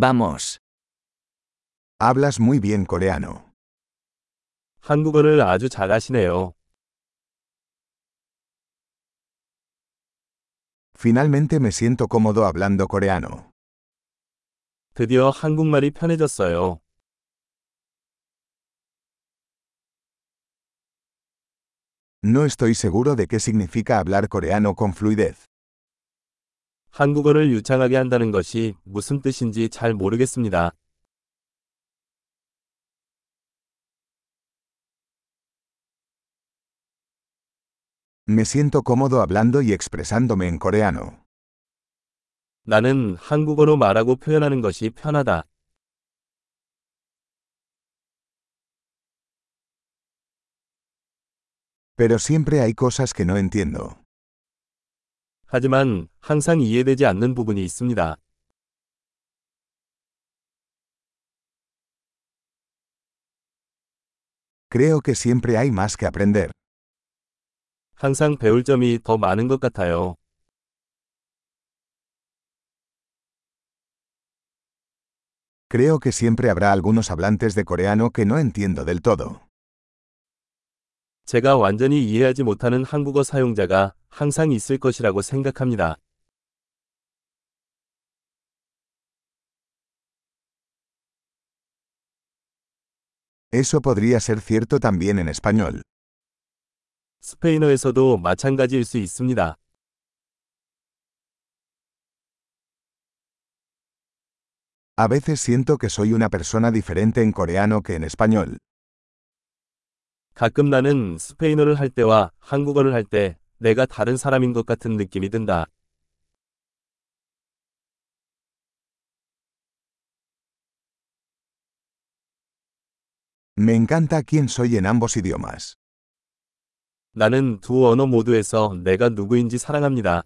Vamos. Hablas muy bien coreano. 한국어를 아주 잘하시네요. Finalmente me siento cómodo hablando coreano. 드디어 한국말이 편해졌어요. No estoy seguro de qué significa hablar coreano con fluidez. 한국어를 유창하게 한다는 것이 무슨 뜻인지 잘 모르겠습니다. Me siento cómodo hablando y expresándome en coreano. 나는 한국어로 말하고 표현하는 것이 편하다. Pero siempre hay cosas que no entiendo. 하지만 항상 이해되지 않는 부분이 있습니다. Creo que siempre hay más que aprender. 항상 배울 점이 더 많은 것 같아요. Creo que siempre habrá algunos hablantes de coreano que no entiendo del todo. 제가 완전히 이해하지 못하는 한국어 사용자가 항상 있을 것이라고 생각합니다. Eso podría ser cierto también en español. 스페인어에서도 마찬가지일 수 있습니다. A veces siento que soy una persona diferente en coreano que en español. 가끔 나는 스페인어를 할 때와 한국어를 할 때 내가 다른 사람인 것 같은 느낌이 든다. Me encanta quién soy en ambos idiomas. 나는 두 언어 모두에서 내가 누구인지 사랑합니다.